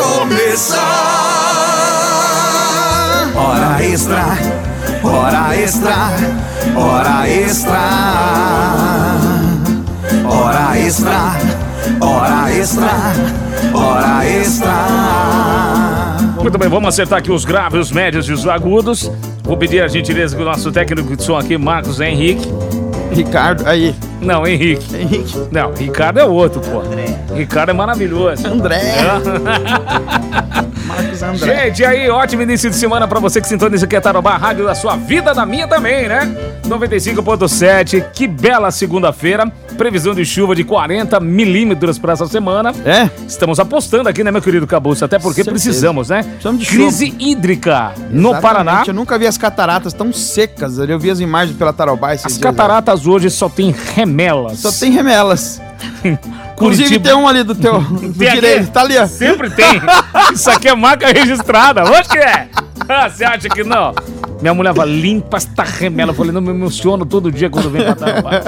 começar. Hora extra, hora extra, hora extra. Hora extra, hora extra, hora extra. Muito bem, vamos acertar aqui os graves, os médios e os agudos. Vou pedir a gentileza que o nosso técnico de som aqui, Marcos Henrique. Ricardo, aí. Não, Henrique. Henrique. Não, Ricardo é outro, pô. Ricardo é maravilhoso. André. É. Marcos André. Gente, aí, ótimo início de semana pra você que sintoniza aqui a Tarobá, rádio da sua vida, da minha também, né? 95.7, que bela segunda-feira. Previsão de chuva de 40 milímetros pra essa semana. É? Estamos apostando aqui, né, meu querido Cabuça? Até porque Certeza. precisamos, né? Precisamos de Crise hídrica no Exatamente. Paraná. Eu nunca vi as cataratas tão secas. Eu vi as imagens pela Tarobá esses As dias, cataratas hoje só tem remelas. Só tem remelas. Inclusive Curitiba- tem um ali do teu do direito. Tá ali, ó. Sempre tem. Isso aqui é marca registrada. Que é? Ah, Você acha que não? Minha mulher fala, limpa esta remela. Eu falei, não me emociono todo dia quando vem pra Tarobá.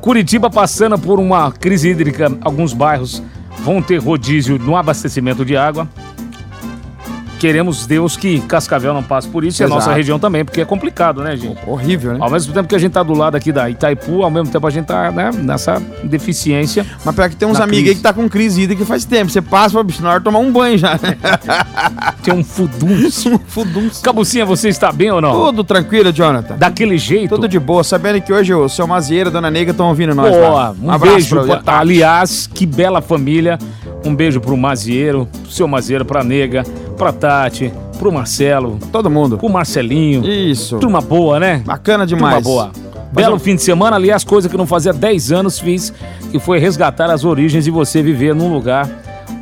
Curitiba passando por uma crise hídrica. Alguns bairros vão ter rodízio no abastecimento de água. Queremos Deus que Cascavel não passe por isso e a Exato. nossa região também, porque é complicado, né, gente? Horrível, né? Ao mesmo tempo que a gente tá do lado aqui da Itaipu, ao mesmo tempo a gente tá né, nessa deficiência. Mas pior que tem uns amigos aí que tá com crise hídrica faz tempo. Você passa, fala, bicho, na hora tomar um banho já. Tem um fudunço. Fudunço. Cabucinha, você está bem ou não? Tudo tranquilo, Jonathan. Daquele jeito. Tudo de boa. Sabendo que hoje o seu Mazieira e a Dona Nega estão ouvindo nós Boa, lá. um beijo. pra- aliás, que bela família. Um beijo pro Mazieiro, pro seu Mazieiro, pra Nega, pra Tati, pro Marcelo, Todo mundo. pro Marcelinho. Isso. Turma boa, né? Bacana Turma demais. boa. Belo fim de semana, aliás, coisa que não fazia 10 anos fiz, que foi resgatar as origens e você viver num lugar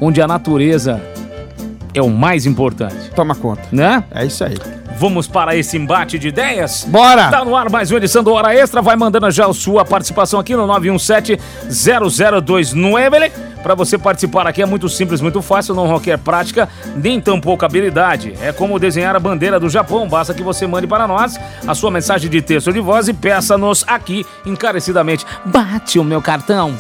onde a natureza é o mais importante, Toma conta. né? É isso aí. Vamos para esse embate de ideias? Bora! Tá no ar mais uma edição do Hora Extra. Vai mandando já a sua participação aqui no 917-0029. Para você participar aqui é muito simples, muito fácil, não requer prática, nem tão pouca habilidade. É como desenhar a bandeira do Japão. Basta que você mande para nós a sua mensagem de texto ou de voz e peça-nos aqui encarecidamente. Bate o meu cartão.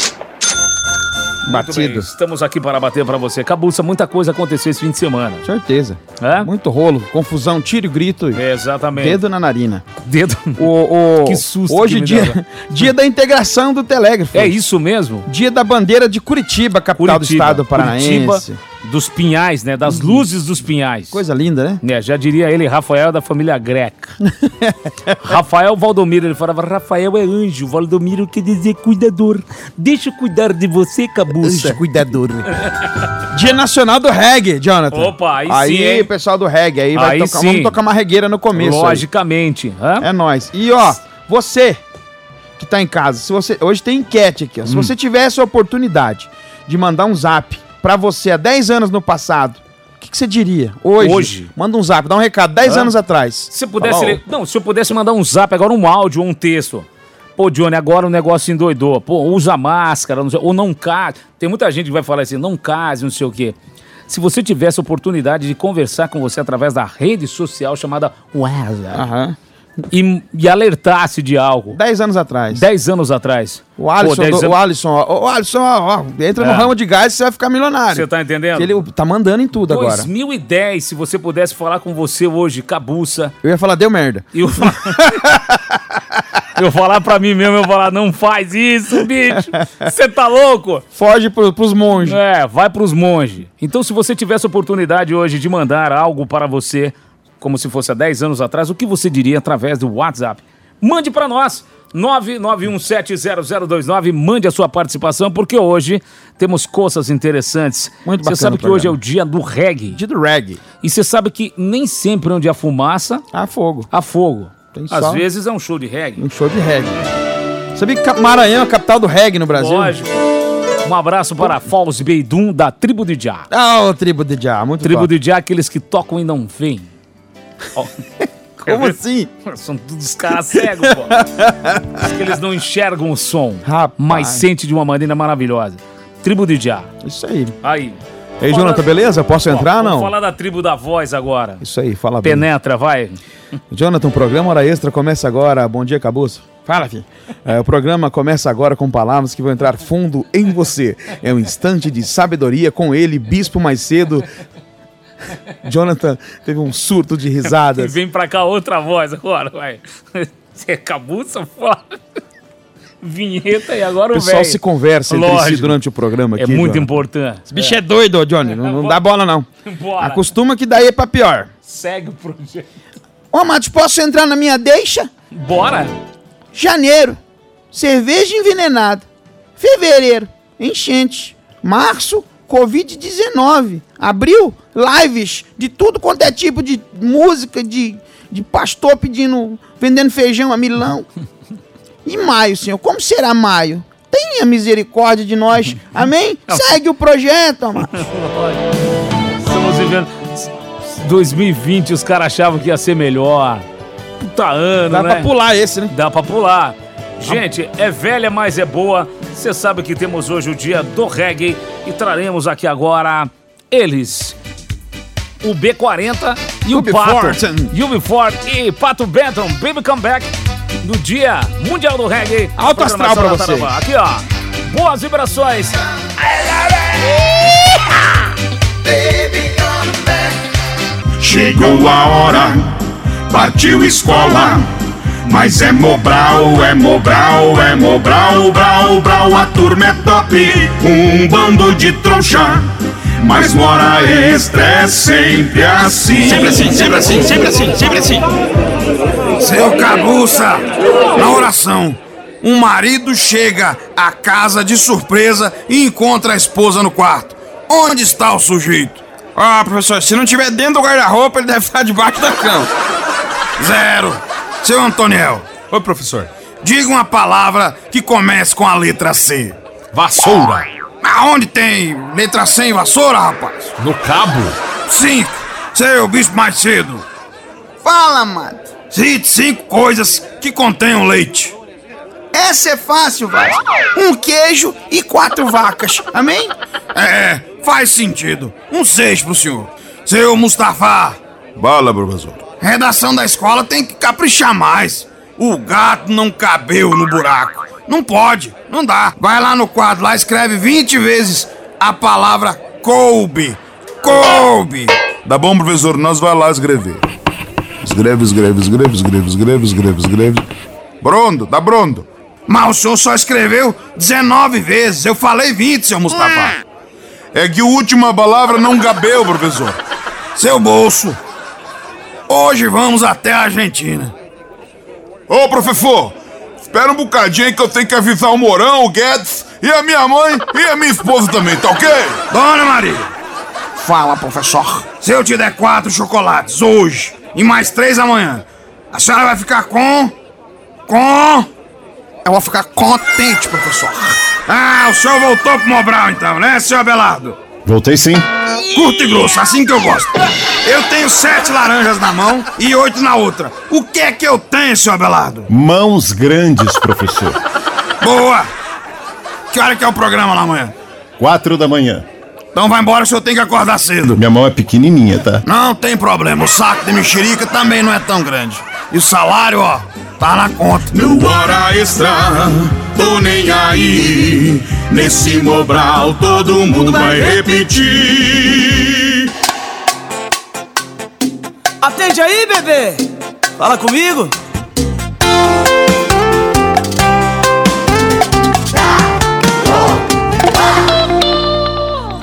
Batido. estamos aqui para bater para você. Cabuça, muita coisa aconteceu esse fim de semana. Certeza. É? Muito rolo, confusão, tiro e grito. Exatamente. Dedo na narina. Dedo. O, o- Que susto Hoje, que dia, dia da integração do telégrafo. É isso mesmo? Dia da bandeira de Curitiba, capital do estado paranaense. Curitiba dos Pinhais, né? Das luzes dos Pinhais. Coisa linda, né? É, já diria ele, Rafael da família Greca. Rafael Valdomiro, ele falava, Rafael é anjo, Valdomiro quer dizer cuidador. Deixa eu cuidar de você, cabuça. cuidador. Dia nacional do reggae, Jonathan. Opa, aí Aí, sim, hein? pessoal do reggae, aí, vai Aí tocar, sim. vamos tocar uma regueira no começo. aí. Logicamente. É nóis. E ó, você que tá em casa, se você hoje tem enquete aqui, ó. Hum. Se você tivesse a oportunidade de mandar um zap pra você há 10 anos no passado, o que, que você diria? Hoje, Hoje? Manda um zap, dá um recado, 10 Hã? anos atrás. Se eu pudesse. Fala, ó, ler- Não, se eu pudesse mandar um zap agora, um áudio ou um texto. Pô, Johnny, agora o negócio endoidou. Pô, usa máscara, não sei- ou não case. Tem muita gente que vai falar assim, não case, não sei o quê. Se você tivesse a oportunidade de conversar com você através da rede social chamada WhatsApp Aham. E, e alertasse de algo 10 anos atrás. 10 anos atrás. O Alisson, Pô, 10 do- o anos- Alisson, ó, o Alisson, ó, ó, entra no É. ramo de gás e você vai ficar milionário. Você tá entendendo? Que Ele tá mandando em tudo agora. 2010, se você pudesse falar com você hoje, cabuça, Eu ia falar, deu merda. eu eu falar pra mim mesmo, eu falar, não faz isso, bicho. Você tá louco? Foge pro, pros monges. É, vai pros monges. Então, se você tivesse oportunidade hoje de mandar algo para você, como se fosse há 10 anos atrás, o que você diria através do WhatsApp? Mande para nós. 991700029, mande a sua participação, porque hoje temos coisas interessantes. Muito Você sabe que hoje é o dia do reggae. Dia do reggae. E você sabe que nem sempre onde há fumaça, Ah, fogo. há fogo. Tem Às só- vezes é um show de reggae. Um show de reggae. Sabia que Maranhão é a capital do reggae no Brasil? Lógico. Um abraço para Falls Beidum, da tribo de Já. Ah, o tribo de Já, muito Tribo top. de Já, aqueles que tocam e não veem. Ó, Como assim? São todos caras cegos, pô. Diz que eles não enxergam o som, Rapaz. mas sente de uma maneira maravilhosa. Tribo de Já. Isso aí. Aí. Ei, Fala- Jonathan, beleza? Posso Ó, entrar ou Vamos não? falar da tribo da voz agora. Isso aí, fala bem. Penetra, vai. Jonathan, o programa Hora Extra começa agora. Bom dia, Cabuço. Fala, filho. É, o programa começa agora com palavras que vão entrar fundo em você. É um instante de sabedoria com ele, Bispo mais cedo. Jonathan teve um surto de E risadas. vem pra cá outra voz agora, vai. Você cabuça fora. Vinheta e agora O o pessoal velho. se conversa entre si durante o programa aqui. É muito Jonathan. importante. Esse bicho é doido, ô, Johnny. Não, não dá bola, não. Bora. Acostuma que daí é pra pior. Segue o projeto. Ô, Matos, posso entrar na minha deixa? Bora. Janeiro, cerveja envenenada. Fevereiro, enchente. Março, Covid-19. Abril, lives de tudo quanto é tipo de música, de, de pastor pedindo, vendendo feijão a milão. E maio, senhor, como será maio? Tenha misericórdia de nós. Amém? Segue o projeto, amado. Estamos vivendo. 2020 os caras achavam que ia ser melhor. Puta ano, Dá né? pra pular esse, né? Dá pra pular. Gente, é velha, mas é boa. Você sabe que temos hoje o dia do reggae e traremos aqui agora eles. O B40 e o UB40. Pato. UB40 e Pato Benton, Baby Comeback, no dia mundial do reggae. Alto astral pra você. Aqui, ó. Boas vibrações. Chegou a hora, partiu escola. Mas é Mobral, é Mobral, é Mobral, Brau, Brau, a turma é top. Um bando de trouxa, mas hora extra é sempre assim. Sempre assim, sempre assim, sempre assim, sempre assim. Seu cabuça, na oração. Um marido chega à casa de surpresa e encontra a esposa no quarto. Onde está o sujeito? Ah, professor, se não tiver dentro do guarda-roupa, ele deve estar debaixo da cama. Zero. Seu Antoniel, Oi, professor. diga uma palavra que comece com a letra C. Vassoura. Aonde tem letra C em vassoura, rapaz? No cabo? Cinco. Seu bispo mais cedo. Fala, mano. Cite cinco coisas que contenham leite. Essa é fácil, vai. Um queijo e quatro vacas. Amém? É, faz sentido. Um seis pro senhor. Seu Mustafa. Bala, professor. Redação da escola tem que caprichar mais. O gato não cabeu no buraco. Não pode, não dá. Vai lá no quadro, lá escreve 20 vezes a palavra coube. Coube. Tá bom, professor, nós vai lá escrever. Escreve, escreve, escreve, escreve, escreve, escreve, escreve. Brondo, tá brondo. Mas o senhor só escreveu 19 vezes. Eu falei 20, seu Mustafa. É que a última palavra não cabeu, professor. Seu bolso. Hoje vamos até a Argentina. Ô, professor, espera um bocadinho aí que eu tenho que avisar o Morão, o Guedes, e a minha mãe e a minha esposa também, tá ok? Dona Maria, Fala, professor. se eu te der quatro chocolates hoje e mais três amanhã, a senhora vai ficar com. com. Eu vou ficar contente, professor. Ah, o senhor voltou pro Mobral então, né, senhor Abelardo? Voltei sim. Curto e grosso, assim que eu gosto. Eu tenho sete laranjas na mão e oito na outra. O que é que eu tenho, senhor Abelardo? Mãos grandes, professor. Boa! Que hora que é o programa lá amanhã? Quatro da manhã. Então vai embora, o senhor tem que acordar cedo. Minha mão é pequenininha, tá? Não tem problema, o saco de mexerica também não é tão grande. E o salário, ó, tá na conta. No hora extra, tô nem aí. Nesse Mobral todo mundo vai repetir. Atende aí, bebê! Fala comigo!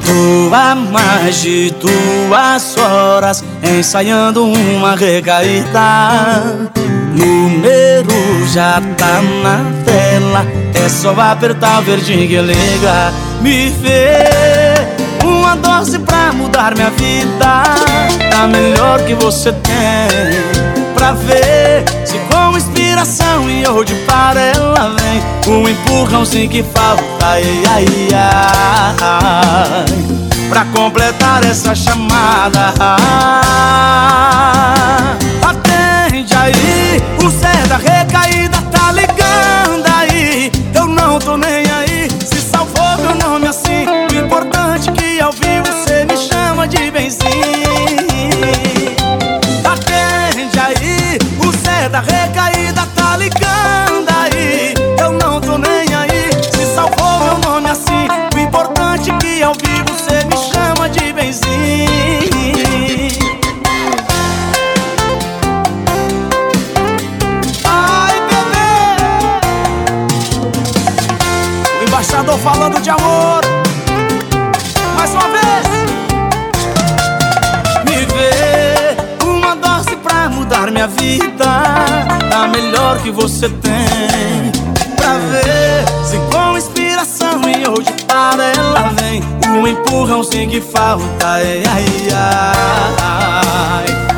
Tô há mais de duas horas ensaiando uma recaída. Número já tá na tela, é só apertar o verdinho que liga. Me vê uma dose pra mudar minha vida. A melhor que você tem pra ver se com inspiração e hoje para ela vem um empurrãozinho que falta. Ai, ai, ai, pra completar essa chamada. Atende aí, o Zé da recaída tá ligando aí. Eu não tô nem aí, se salvou meu nome assim. O importante é que ao vivo você me chama de benzinho. Atende aí, o Zé da recaída Embaixador falando de amor. Mais uma vez. Me vê uma dose pra mudar minha vida. A melhor que você tem. Pra ver se com inspiração e hoje para ela vem. Um empurrãozinho que falta, ai, ai, ai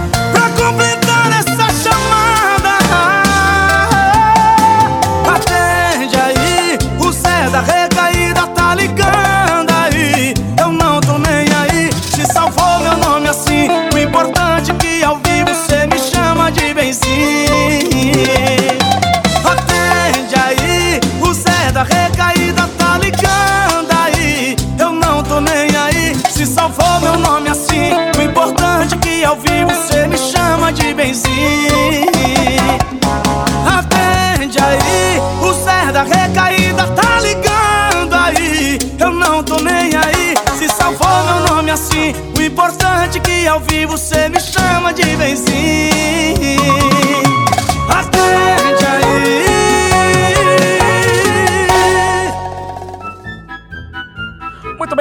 Atende aí, o Zé da recaída tá ligando aí. Eu não tô nem aí, se salvou meu nome assim. O importante é que ao vivo você me chama de benzinho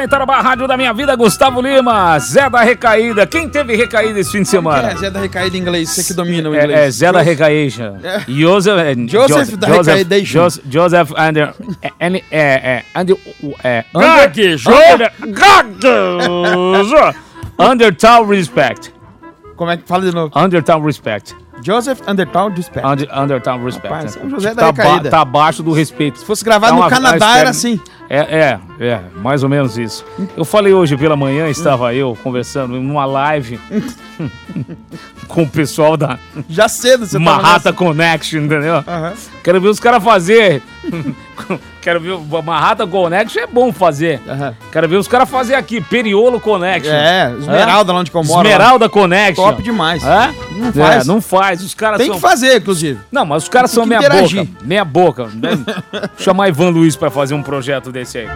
Tarabá, Rádio da Minha Vida, Gustavo Lima, Zé da Recaída. Quem teve recaída esse fim de semana? É, Zé da recaída em inglês, você que domina o É, inglês. é Zé da Recaída. É. Joseph, é, Joseph da Recaidation. Joseph, Joseph under, é, é, é, under, é, under, gaguejou. under total respect. Como é que fala de novo? Under total respect. Joseph Undertown Dispatch. Under, under total respect. Rapaz, né? São José da tá, ba- Recaída. tá abaixo do respeito. Se fosse gravado Dá no Canadá, era assim. É, é, é, mais ou menos isso. Eu falei hoje pela manhã, estava eu conversando numa live com o pessoal da Já cedo você Mahata Connection, entendeu? Aham. Quero ver os caras fazer. Quero ver o Mahata Connection é bom fazer. Aham. Quero ver os caras fazer aqui, Periolo Connection. É, Esmeralda, lá onde eu moro. lá. Esmeralda Connection. Top demais. É? Não É, faz. não faz. Os caras Tem são. que fazer, inclusive. Não, mas os caras são meia boca. Meia boca. né? Chamar Ivan Luiz pra fazer um projeto desse aí.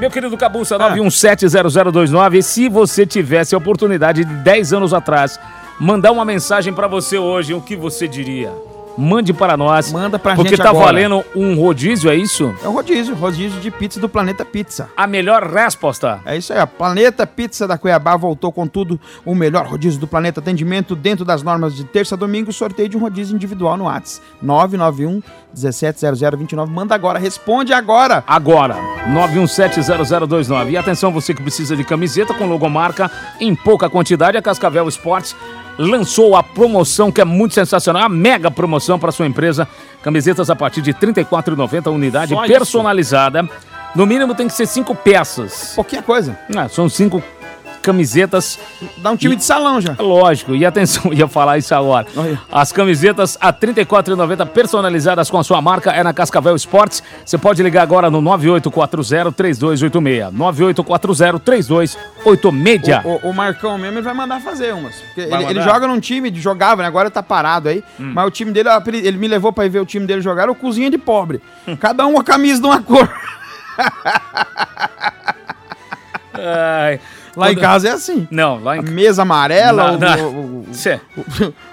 Meu querido Cabuça, Ah. 9170029. E se você tivesse a oportunidade de 10 anos atrás mandar uma mensagem pra você hoje, o que você diria? Mande para nós. Manda pra Porque gente tá agora. valendo um rodízio, é isso? É o rodízio, rodízio de pizza do Planeta Pizza. A melhor resposta. É isso aí, a Planeta Pizza da Cuiabá voltou com tudo, o melhor rodízio do planeta, atendimento dentro das normas de terça a domingo, sorteio de um rodízio individual no Whats. 991 170029. Manda agora, responde agora. Agora, 9170029. E atenção, você que precisa de camiseta com logomarca em pouca quantidade, a Cascavel Esportes lançou a promoção que é muito sensacional, a mega promoção para sua empresa. Camisetas a partir de R$ 34,90 unidade Só isso? personalizada. No mínimo tem que ser cinco peças. Pouquinha coisa. Ah, são cinco camisetas Dá um time de salão já. Lógico, e atenção, ia falar isso agora. Olha. As camisetas a R$ 34,90 personalizadas com a sua marca é na Cascavel Esportes. Você pode ligar agora no 9840-3286. 9840-3286. O, o Marcão mesmo ele vai mandar fazer umas. Ele, ele mandar? joga num time, ele jogava, né? Agora tá parado aí. Hum. Mas o time dele, ele me levou pra ir ver o time dele jogar, o cozinha de pobre. Cada um a camisa de uma cor. Ai, Lá em casa é assim. Não, lá em mesa amarela, Na- o- o, o-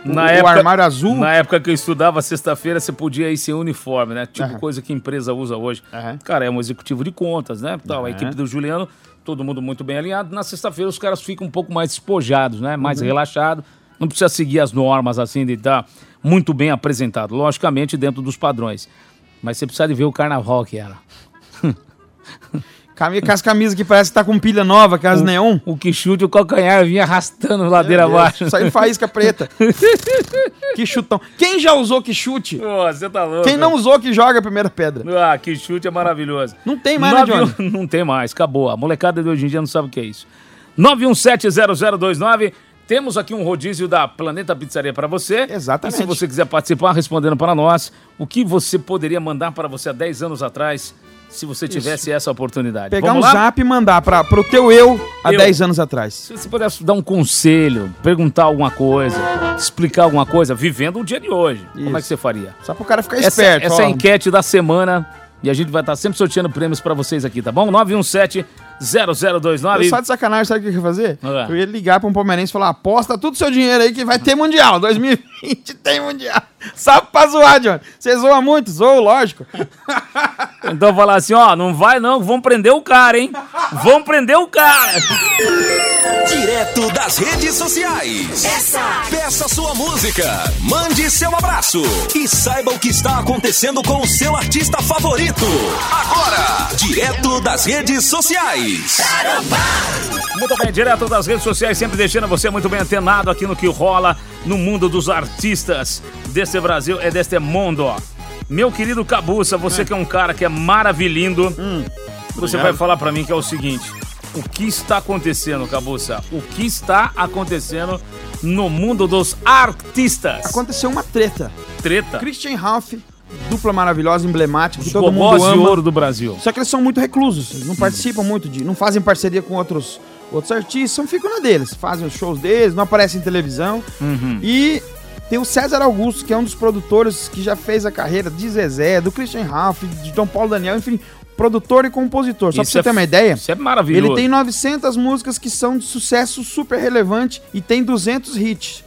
na época, armário azul. Na época que eu estudava, sexta-feira, você podia ir sem uniforme, né? Tipo coisa que a empresa usa hoje. Cara, é um executivo de contas, né? Tal, A equipe do Juliano, todo mundo muito bem alinhado. Na sexta-feira, os caras ficam um pouco mais despojados, né? Mais Uhum. relaxados. Não precisa seguir as normas, assim, de estar muito bem apresentado. Logicamente, dentro dos padrões. Mas você precisa de ver o carnaval que era. Com as camisas que parece que tá com pilha nova, que é as neon. O que chute, o calcanhar vinha arrastando ladeira abaixo. Saindo faísca preta. que chutão. Quem já usou que chute? Você tá louco. Quem não usou que joga a primeira pedra. Ah, que chute é maravilhoso. Não tem mais, né, Nove- Johnny? Não tem mais, acabou. A molecada de hoje em dia não sabe o que é isso. 9170029. Temos aqui um rodízio da Planeta Pizzaria para você. Exatamente. E se você quiser participar respondendo para nós, o que você poderia mandar para você há 10 anos atrás, se você tivesse essa oportunidade? Pegar um lá? zap e mandar pra, pro teu eu há Eu. 10 anos atrás. Se você pudesse dar um conselho, perguntar alguma coisa, explicar alguma coisa, vivendo o dia de hoje, como é que Isso. você faria? Só pro cara ficar Essa, esperto. essa é ó. a enquete da semana E a gente vai estar sempre sorteando prêmios pra vocês aqui, tá bom? 917-0029. Eu só de sacanagem, sabe o que eu ia fazer? Ah. Eu ia ligar pra um palmeirense e falar: aposta todo o seu dinheiro aí que vai ter Mundial. 2020 tem Mundial. Só pra zoar, John. Você zoa muito? Zoa, lógico. Então falar assim, ó, não vai não, vão prender o cara, hein? Vão prender o cara. Direto das redes sociais. Peça sua música, mande seu abraço e saiba o que está acontecendo com o seu artista favorito. Agora, direto das redes sociais. Muito bem, direto das redes sociais, sempre deixando você muito bem antenado aqui no que rola no mundo dos artistas deste Brasil e deste mundo. Meu querido Cabuça, você que é um cara que é maravilhindo, você vai falar pra mim que é o seguinte: o que está acontecendo, Cabuça? O que está acontecendo no mundo dos artistas? Aconteceu uma treta. Treta. Christian Ralph, dupla maravilhosa, emblemática, que Os todo gogós mundo de ama. ouro do Brasil. Só que eles são muito reclusos, eles não participam muito de. não fazem parceria com outros, outros artistas, são ficam na deles, fazem os shows deles, não aparecem em televisão. E tem o César Augusto, que é um dos produtores que já fez a carreira de Zezé, do Christian Ralph, de Dom Paulo Daniel, enfim, produtor e compositor. Só pra Isso você é ter uma ideia. Isso é maravilhoso. Ele tem 900 músicas que são de sucesso super relevante e tem 200 hits.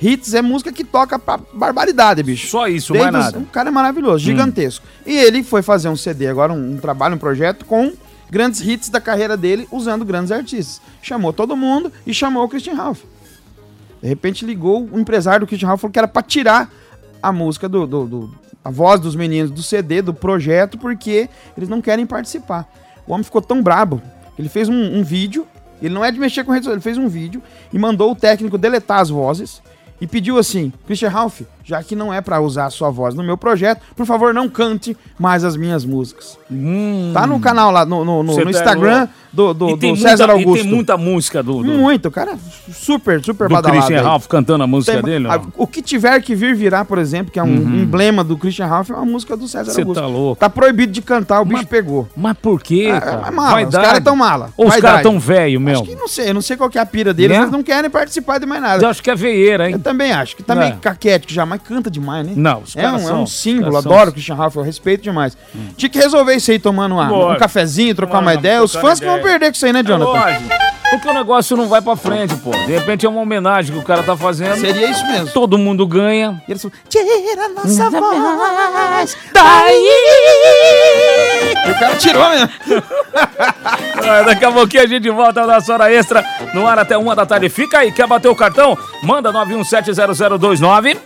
Hits é música que toca pra barbaridade, bicho. Só isso, Desde mais nada. Um cara maravilhoso, gigantesco. E ele foi fazer um CD agora, um, um trabalho, um projeto com grandes hits da carreira dele, usando grandes artistas. Chamou todo mundo e chamou o Christian Ralph. De repente ligou o empresário do Christian Ralph falou que era pra tirar a música do, do- do- a voz dos meninos do CD, do projeto, porque eles não querem participar. O homem ficou tão brabo, ele fez um, um vídeo, ele não é de mexer com redes ele fez um vídeo e mandou o técnico deletar as vozes e pediu assim, Christian Ralph, já que não é pra usar a sua voz no meu projeto, por favor não cante mais as minhas músicas. Tá no canal lá, no, no- no- tá Instagram do, do, E do César muita, e Augusto. tem muita música do, do, Muito, cara, super, super do badalado Christian aí. Ralph cantando a música Tem- dele. a- o que tiver que vir virar, por exemplo, que é um emblema do Christian Ralph, é uma música do César Cê Augusto. tá louco. Tá proibido de cantar, o bicho Mas- pegou. Mas por quê, É, cara? é mala, os caras tão mala. Ou os caras tão velho, meu? Acho que não sei, eu não sei qual que é a pira deles, Né? eles não querem participar de mais nada. Eu acho que é veieira, hein? Eu também acho, que tá É. meio caquético já, mas canta demais, né? Não, os É caras um, é são- um os símbolo, são- adoro o Christian Ralph, eu respeito demais. Tinha que resolver isso aí tomando uma- um cafezinho, trocar uma ideia. Os fãs que vão perder com isso aí, né, É Jonathan? lógico. Porque o negócio não vai pra frente, pô. De repente é uma homenagem que o cara tá fazendo. Seria isso mesmo. Todo mundo ganha. E eles falam, tira a nossa voz Daí! E o cara tirou mesmo. Ah, Daqui a pouquinho a gente volta na hora extra, no ar até uma da tarde. Fica aí, quer bater o cartão? Manda 9170029.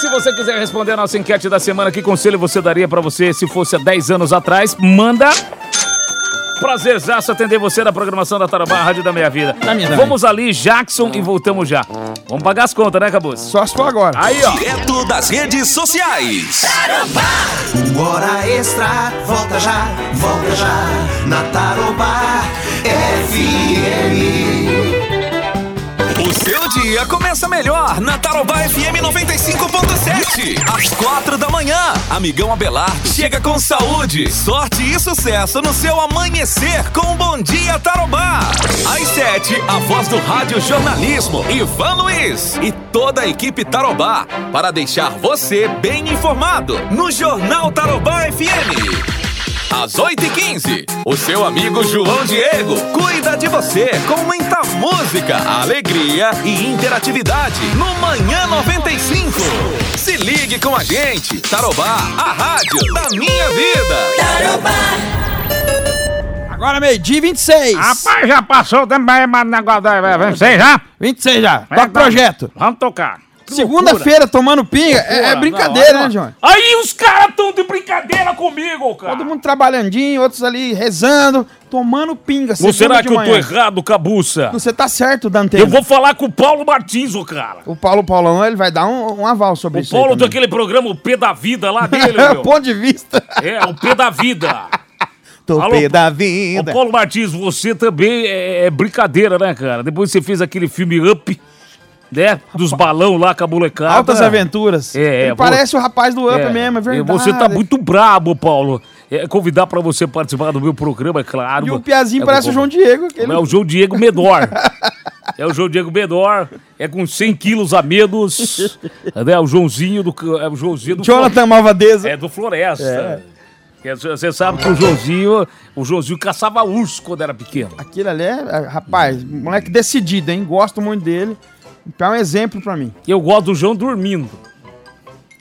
Se você quiser responder a nossa enquete da semana, que conselho você daria pra você se fosse há 10 anos atrás? Manda. Prazerzaço atender você na programação da Tarabá, Rádio da Meia Vida. Da minha também. Vamos ali, Jackson, e voltamos já. Vamos pagar as contas, né, Cabuz? Só se for agora. Aí, ó. Direto das redes sociais. Hora extra, volta já, volta já, na Tarobá FM. Começa melhor na Tarobá FM 95.7. Às quatro da manhã, amigão Abelardo chega com saúde, sorte e sucesso no seu amanhecer com Bom Dia Tarobá. Às sete, a voz do rádio jornalismo, Ivan Luiz e toda a equipe Tarobá para deixar você bem informado no Jornal Tarobá FM. Às 8h15, o seu amigo João Diego cuida de você com muita música, alegria e interatividade no Manhã 95. Se ligue com a gente, Tarobá, a rádio da minha vida. Agora meio-dia e 26. Rapaz, já passou também, mas negócio da 26 já? 26 já. Toca projeto. Vamos tocar. Segunda-feira tomando pinga é, é brincadeira, Não, né, não. João? Aí os caras estão de brincadeira comigo, cara. Todo mundo trabalhandinho, outros ali rezando, tomando pinga. Ou será que de eu tô manhã. errado, Cabuça? Você tá certo, Dante. Eu vou falar com o Paulo Martins, ô cara. O Paulo Paulão, ele vai dar um, um aval sobre O isso aí Paulo daquele programa O Pé da Vida lá dele, meu. Ponto de vista. É, o Pé da Vida. Tô Alô, pé da Ô, vida. Paulo Martins, você também é, é brincadeira, né, cara? Depois você fez aquele filme Up, né? Dos balão lá com a molecada. Altas aventuras. É, é, vou- parece o rapaz do Up É, mesmo, é verdade. Você tá muito brabo, Paulo. É, convidar pra você participar do meu programa, é claro. E o Piazinho É, parece o João Diego. que ele- É o João Diego Medor. É o João Diego Medor, é com 100 quilos a menos. né? O Joãozinho do. É o Joãozinho do. Jonathan Malvadeza. É do Floresta. Porque Você sabe que o Joãozinho, o Joãozinho caçava urso quando era pequeno. Aquilo ali é, é, rapaz, moleque decidido, hein? Gosto muito dele. Então é um exemplo pra mim. Eu gosto do João dormindo.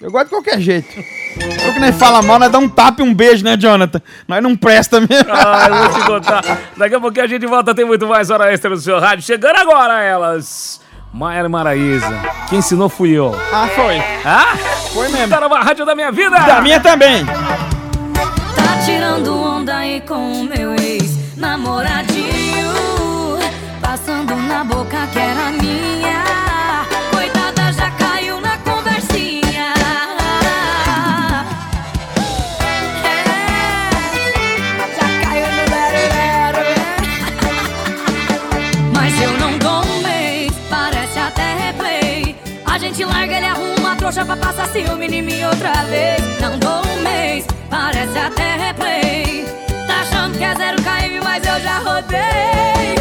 Eu gosto de qualquer jeito. Eu que nem fala mal, nós dá um tapa e um beijo, né, Jonathan? Nós não presta mesmo. Ah, eu vou te contar. Daqui a pouquinho a gente volta, tem muito mais hora extra no seu rádio. Chegando agora elas. Maera Maraíza. Quem ensinou fui eu. Ah, foi. Ah? Foi mesmo. Tá na rádio da minha vida. Da minha também. Tá tirando onda aí com o meu ex-namoradinho Passando na boca que era minha arruma a trouxa pra passar ciúme em mim outra vez. Não dou um mês, parece até replay. Tá achando que é zero KM, mas eu já rodei.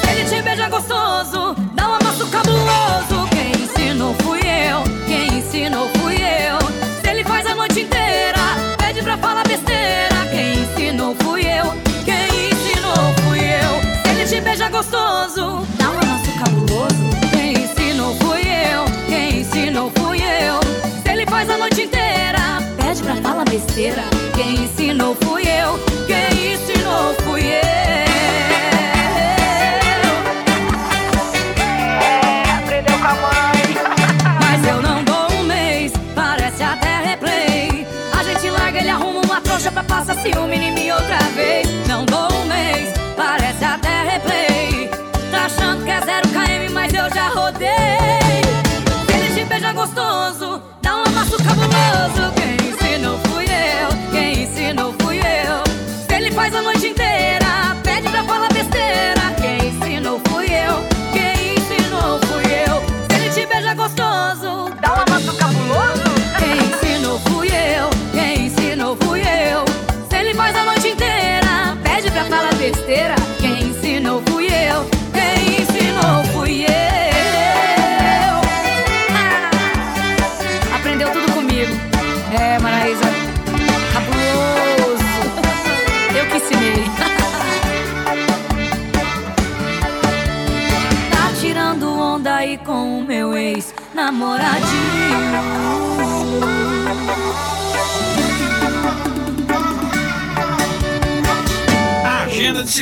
Se ele te beija gostoso, dá um amasso cabuloso. Quem ensinou fui eu, quem ensinou fui eu. Se ele faz a noite inteira, pede pra falar besteira. Quem ensinou fui eu, quem ensinou fui eu. Se ele te beija gostoso, dá um amasso cabuloso ciúme em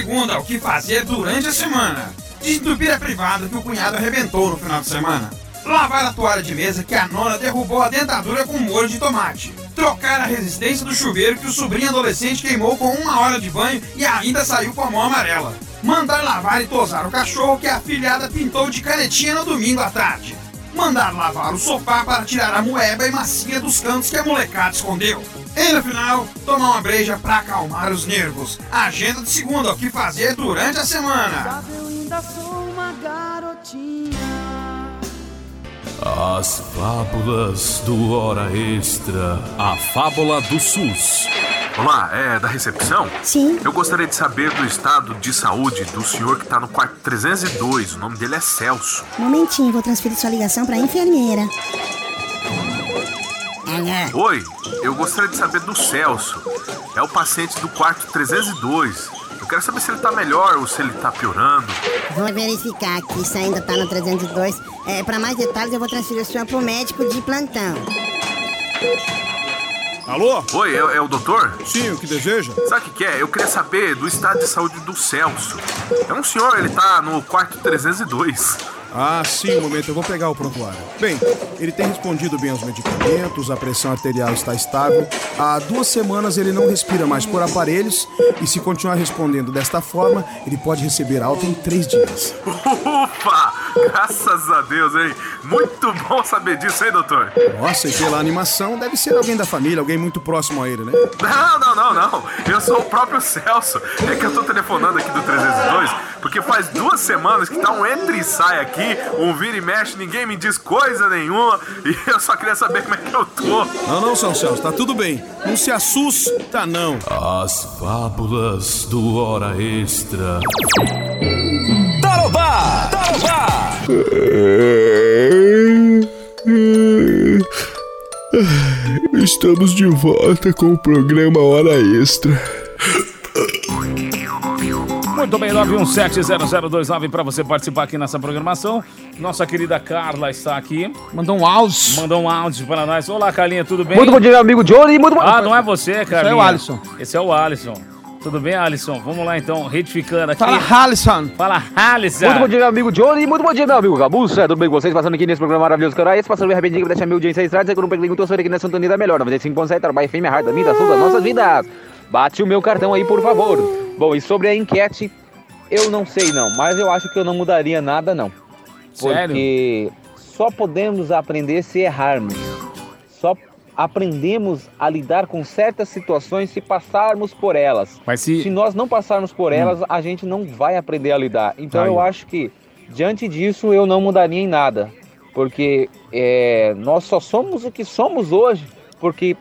segunda, o que fazer durante a semana. Desentupir a privada que o cunhado arrebentou no final de semana. Lavar a toalha de mesa que a nona derrubou a dentadura com molho de tomate. Trocar a resistência do chuveiro que o sobrinho adolescente queimou com uma hora de banho e ainda saiu com a mão amarela. Mandar lavar e tosar o cachorro que a filhada pintou de canetinha no domingo à tarde. Mandar lavar o sofá para tirar a moeba e massinha dos cantos que a molecada escondeu. E no final, tomar uma breja para acalmar os nervos. Agenda de segunda, o que fazer durante a semana. Eu ainda sou uma garotinha. As fábulas do Hora Extra. A fábula do SUS. Olá, é da recepção? Sim. Eu gostaria de saber do estado de saúde do senhor que tá no quarto 302. O nome dele é Celso. Momentinho, vou transferir sua ligação pra enfermeira. Oi, eu gostaria de saber do Celso. É o paciente do quarto 302. Eu quero saber se ele tá melhor ou se ele tá piorando. Vou verificar aqui se ainda tá no 302. É, pra mais detalhes, eu vou transferir o senhor pro médico de plantão. Alô? Oi, é, é o doutor? Sim, o que deseja? Sabe o que, que é? Eu queria saber do estado de saúde do Celso. É um senhor, ele tá no quarto 302. Ah, sim, um momento, eu vou pegar o prontuário. Bem, ele tem respondido bem aos medicamentos, a pressão arterial está estável. Há duas semanas ele não respira mais por aparelhos e se continuar respondendo desta forma, ele pode receber alta em três dias. Ufa! Graças a Deus, hein? Muito bom saber disso, hein, doutor? Nossa, e pela animação, deve ser alguém da família, alguém muito próximo a ele, né? Não, não, não, não. Eu sou o próprio Celso. É que eu tô telefonando aqui do 302 porque faz duas semanas que tá um entra e sai aqui, um vira e mexe, ninguém me diz coisa nenhuma e eu só queria saber como é que eu tô. Não, não, São Celso, tá tudo bem. Não se assusta, não. As fábulas do Hora Extra. Tarobá! Tarobá! Estamos de volta com o programa Hora Extra. Muito bem, 9170029 para você participar aqui nessa programação. Nossa querida Carla está aqui. Mandou um áudio. Mandou um áudio para nós. Olá, Carlinha, tudo bem? Muito bom dia, amigo Johnny. Muito bom Ah, não é você, Carlinha. é o Alisson. Esse é o Alisson. Tudo bem, Alisson? Vamos lá então, retificando aqui. Fala, Alisson. Fala, Alisson. Muito bom dia, meu amigo Johnny. Muito bom dia, meu amigo Gabuça. Tudo bem com vocês? Passando aqui nesse programa maravilhoso que era esse. Passando bem rapidinho pra deixar minha audiência estrada. Que não perdi muito, eu sou aqui na Sintonia da Melhor. 95.7, trabalho FM, a rádio da vida, das nossas vidas. Bate o meu cartão aí, por favor. Bom, e sobre a enquete, eu não sei não, mas eu acho que eu não mudaria nada não. Porque só podemos aprender se errarmos. Só aprendemos a lidar com certas situações se passarmos por elas. Mas se... nós não passarmos por elas, a gente não vai aprender a lidar. Então Aí. eu acho que, diante disso, eu não mudaria em nada. Porque é, nós só somos o que somos hoje, porque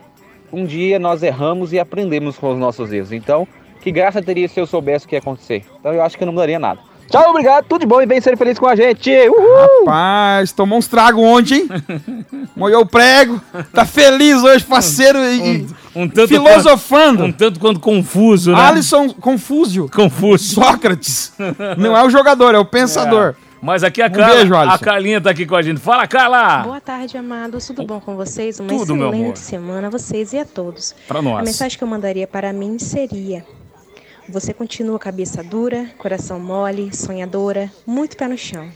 um dia nós erramos e aprendemos com os nossos erros. Então, que graça teria se eu soubesse o que ia acontecer? Então eu acho que eu não mudaria nada. Tchau, obrigado, tudo de bom e vem ser feliz com a gente. Uhul! Rapaz, tomou uns tragos ontem, hein? Molhou o prego. Tá feliz hoje, parceiro. E, Um tanto filosofando. quanto- um tanto quanto confuso, né? Alisson Confúzio. Confuso. Sócrates. Não é o jogador, é o pensador. Mas aqui a Um Carla, beijo, a. Carlinha tá aqui com a gente. Fala, Carla! Boa tarde, amados. Tudo bom com vocês? Uma Tudo, meu amor. excelente semana a vocês e a todos. Pra nós. A mensagem que eu mandaria para mim seria: Você continua cabeça dura, coração mole, sonhadora, muito pé no chão.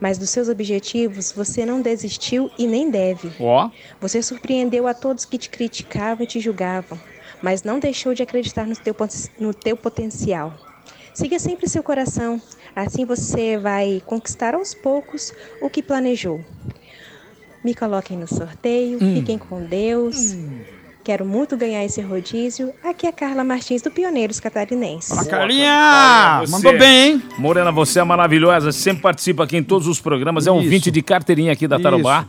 Mas dos seus objetivos você não desistiu e nem deve. Ó. Você surpreendeu a todos que te criticavam e te julgavam, mas não deixou de acreditar no teu, no teu potencial. Siga sempre seu coração, assim você vai conquistar aos poucos o que planejou. Me coloquem no sorteio, Hum. fiquem com Deus. Quero muito ganhar esse rodízio. Aqui é Carla Martins do Pioneiros Catarinenses. Fala, Carlinha! Mandou bem, hein? Morena, você é maravilhosa, sempre participa aqui em todos os programas, é um ouvinte de carteirinha aqui da Tarobá.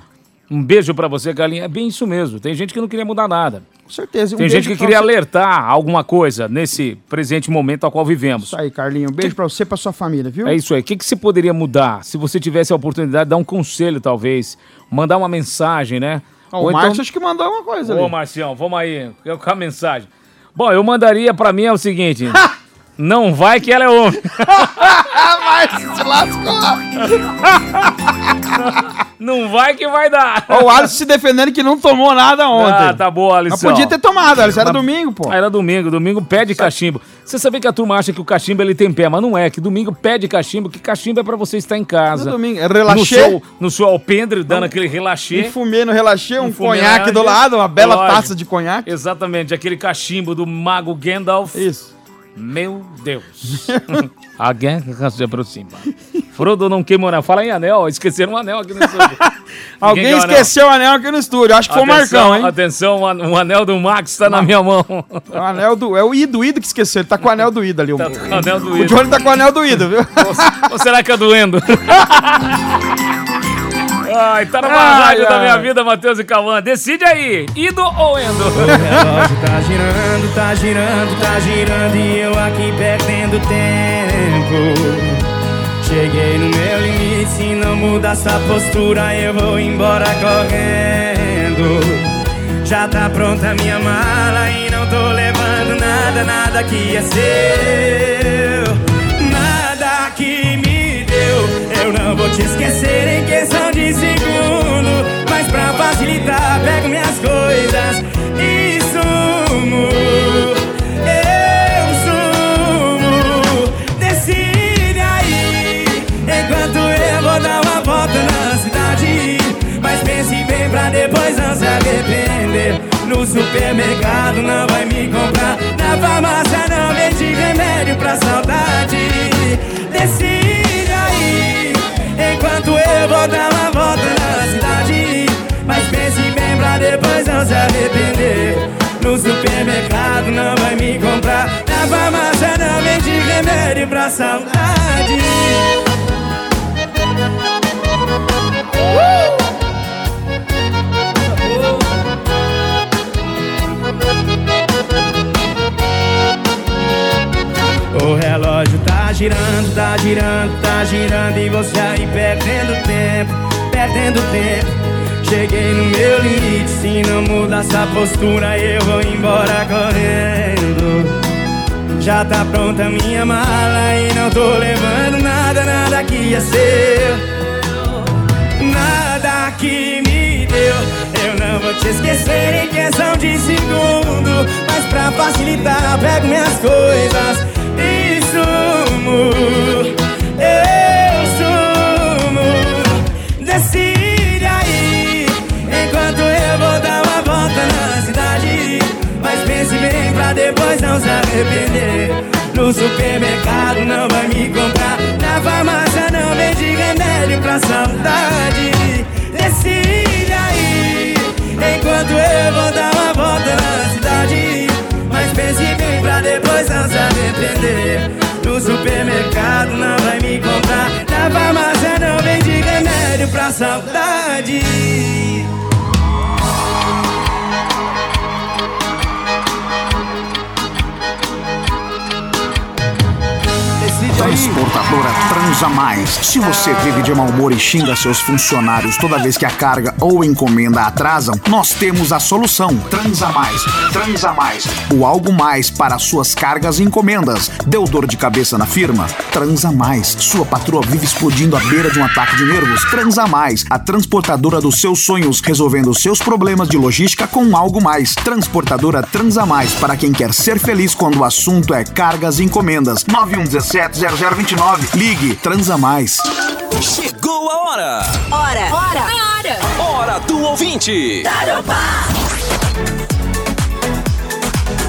Um beijo pra você, Carlinha. É bem isso mesmo. Tem gente que não queria mudar nada. Com certeza. Um Tem gente que queria você. alertar alguma coisa nesse presente momento ao qual vivemos. Isso aí, Carlinho. Um beijo pra você e pra sua família, viu? É isso aí. O que, que você poderia mudar? Se você tivesse a oportunidade de dar um conselho, talvez, mandar uma mensagem, né? Ó, o Márcio acho que mandou uma coisa Ô, ali. Marcião, vamos aí. Eu Com a mensagem. Bom, eu mandaria pra mim é o seguinte. não vai que ela é homem. Mas se lascou. Não vai que vai dar. Ó, o Alisson se defendendo que não tomou nada ontem. Ah, tá bom, Alisson. Mas podia ter tomado, Alisson. Era Mas- domingo, pô. Ah, Era domingo, domingo pede cachimbo. Você sabia que a turma acha que o cachimbo ele tem pé, mas não é, que domingo pede cachimbo, que cachimbo é pra você estar em casa. No domingo, é relaxê. No seu, no seu alpendre, dando aquele relaxê. Um fumê no relaxê, um, fumeiragem. conhaque do lado, uma bela Lógico. taça de conhaque. Exatamente, aquele cachimbo do mago Gandalf. Isso. Meu Deus. a guerra se aproxima. Frodo não queima o anel. Fala em anel, esqueceram um anel aqui no estúdio. Alguém o esqueceu o anel aqui no estúdio. Acho que foi o Atenção, Marcão, hein? Atenção, o o anel do Max tá na minha mão. É o anel do. É o Ido, o Ido que esqueceu. Ele tá com o anel do Ido ali. Tá o, com o anel do o Ido. Johnny tá com o anel do Ido, viu? Ou será que é doendo? Ai, tá numa Ai, rádio da minha vida, Matheus e Cauã. Decide aí, ido ou endo? O relógio tá girando, tá girando, tá girando e eu aqui perdendo tempo. Cheguei no meu limite, se não mudar essa postura eu vou embora correndo. Já tá pronta minha mala e não tô levando nada, nada que é seu. Nada que me deu, eu não vou te esquecer em questão de segundo. Mas pra facilitar, pego minhas coisas e sumo. No supermercado não vai me comprar. Na farmácia não vende remédio pra saudade. Decide aí, enquanto eu vou dar uma volta na cidade. Mas pense bem pra depois não se arrepender. No supermercado não vai me comprar. Na farmácia não vende remédio pra saudade. Tá girando, tá girando, tá girando E você aí perdendo tempo, perdendo tempo cheguei no meu limite. Se não mudar essa postura, eu vou embora correndo. Já tá pronta minha mala e não tô levando nada, nada que ia ser. Nada que me deu. Eu não vou te esquecer em questão de segundo. Mas pra facilitar, pego minhas coisas e Eu sumo. Decide aí, enquanto eu vou dar uma volta na cidade. Mas pense bem pra depois não se arrepender. No supermercado não vai me comprar. Na farmácia não vende remédio pra saudade. Decide aí, enquanto eu vou dar uma volta na cidade. Mas pense bem pra depois não se arrepender. No supermercado não vai me comprar. Na farmácia não vende remédio pra saudade. Transportadora Transa Mais. Se você vive de mau humor e xinga seus funcionários toda vez que a carga ou encomenda atrasam, nós temos a solução. Transa Mais. Transa Mais. O algo mais para suas cargas e encomendas. Deu dor de cabeça na firma? Transa Mais. Sua patroa vive explodindo à beira de um ataque de nervos? Transa Mais. A transportadora dos seus sonhos, resolvendo seus problemas de logística com algo mais. Transportadora Transa Mais para quem quer ser feliz quando o assunto é cargas e encomendas. 9117 0029. Ligue Transa Mais. Chegou a hora! Hora! Hora! Hora! Hora do ouvinte!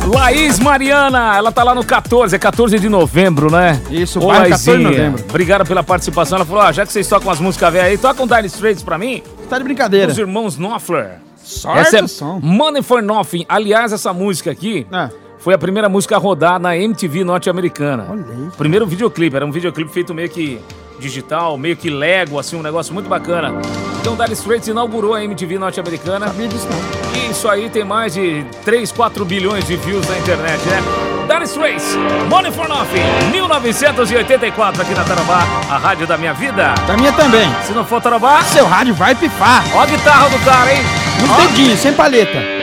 Laís Mariana, ela tá lá no 14, é 14 de novembro, né? Isso, Ô, bairro 14 de Laizinha, novembro. Obrigado pela participação. Ela falou: ah, já que vocês tocam as músicas velhas aí, toca um Dire Straits pra mim. Tá de brincadeira. Os irmãos Knopfler. Sorte essa é som. Money for Nothing. Aliás, essa música aqui É. foi a primeira música a rodar na MTV norte-americana. Primeiro videoclipe, era um videoclipe feito meio que digital, meio que Lego, assim, um negócio muito bacana. Então, Dire Straits inaugurou a MTV norte-americana. Sabia disso não. E isso aí tem mais de 3, 4 bilhões de views na internet, né? Dire Straits, Money for Nothing, 1984 aqui na Tarobá, a rádio da minha vida. Da minha também. Se não for Tarobá, Seu rádio vai pifar. ó a guitarra do cara, hein? Nos dedinhos, sem paleta.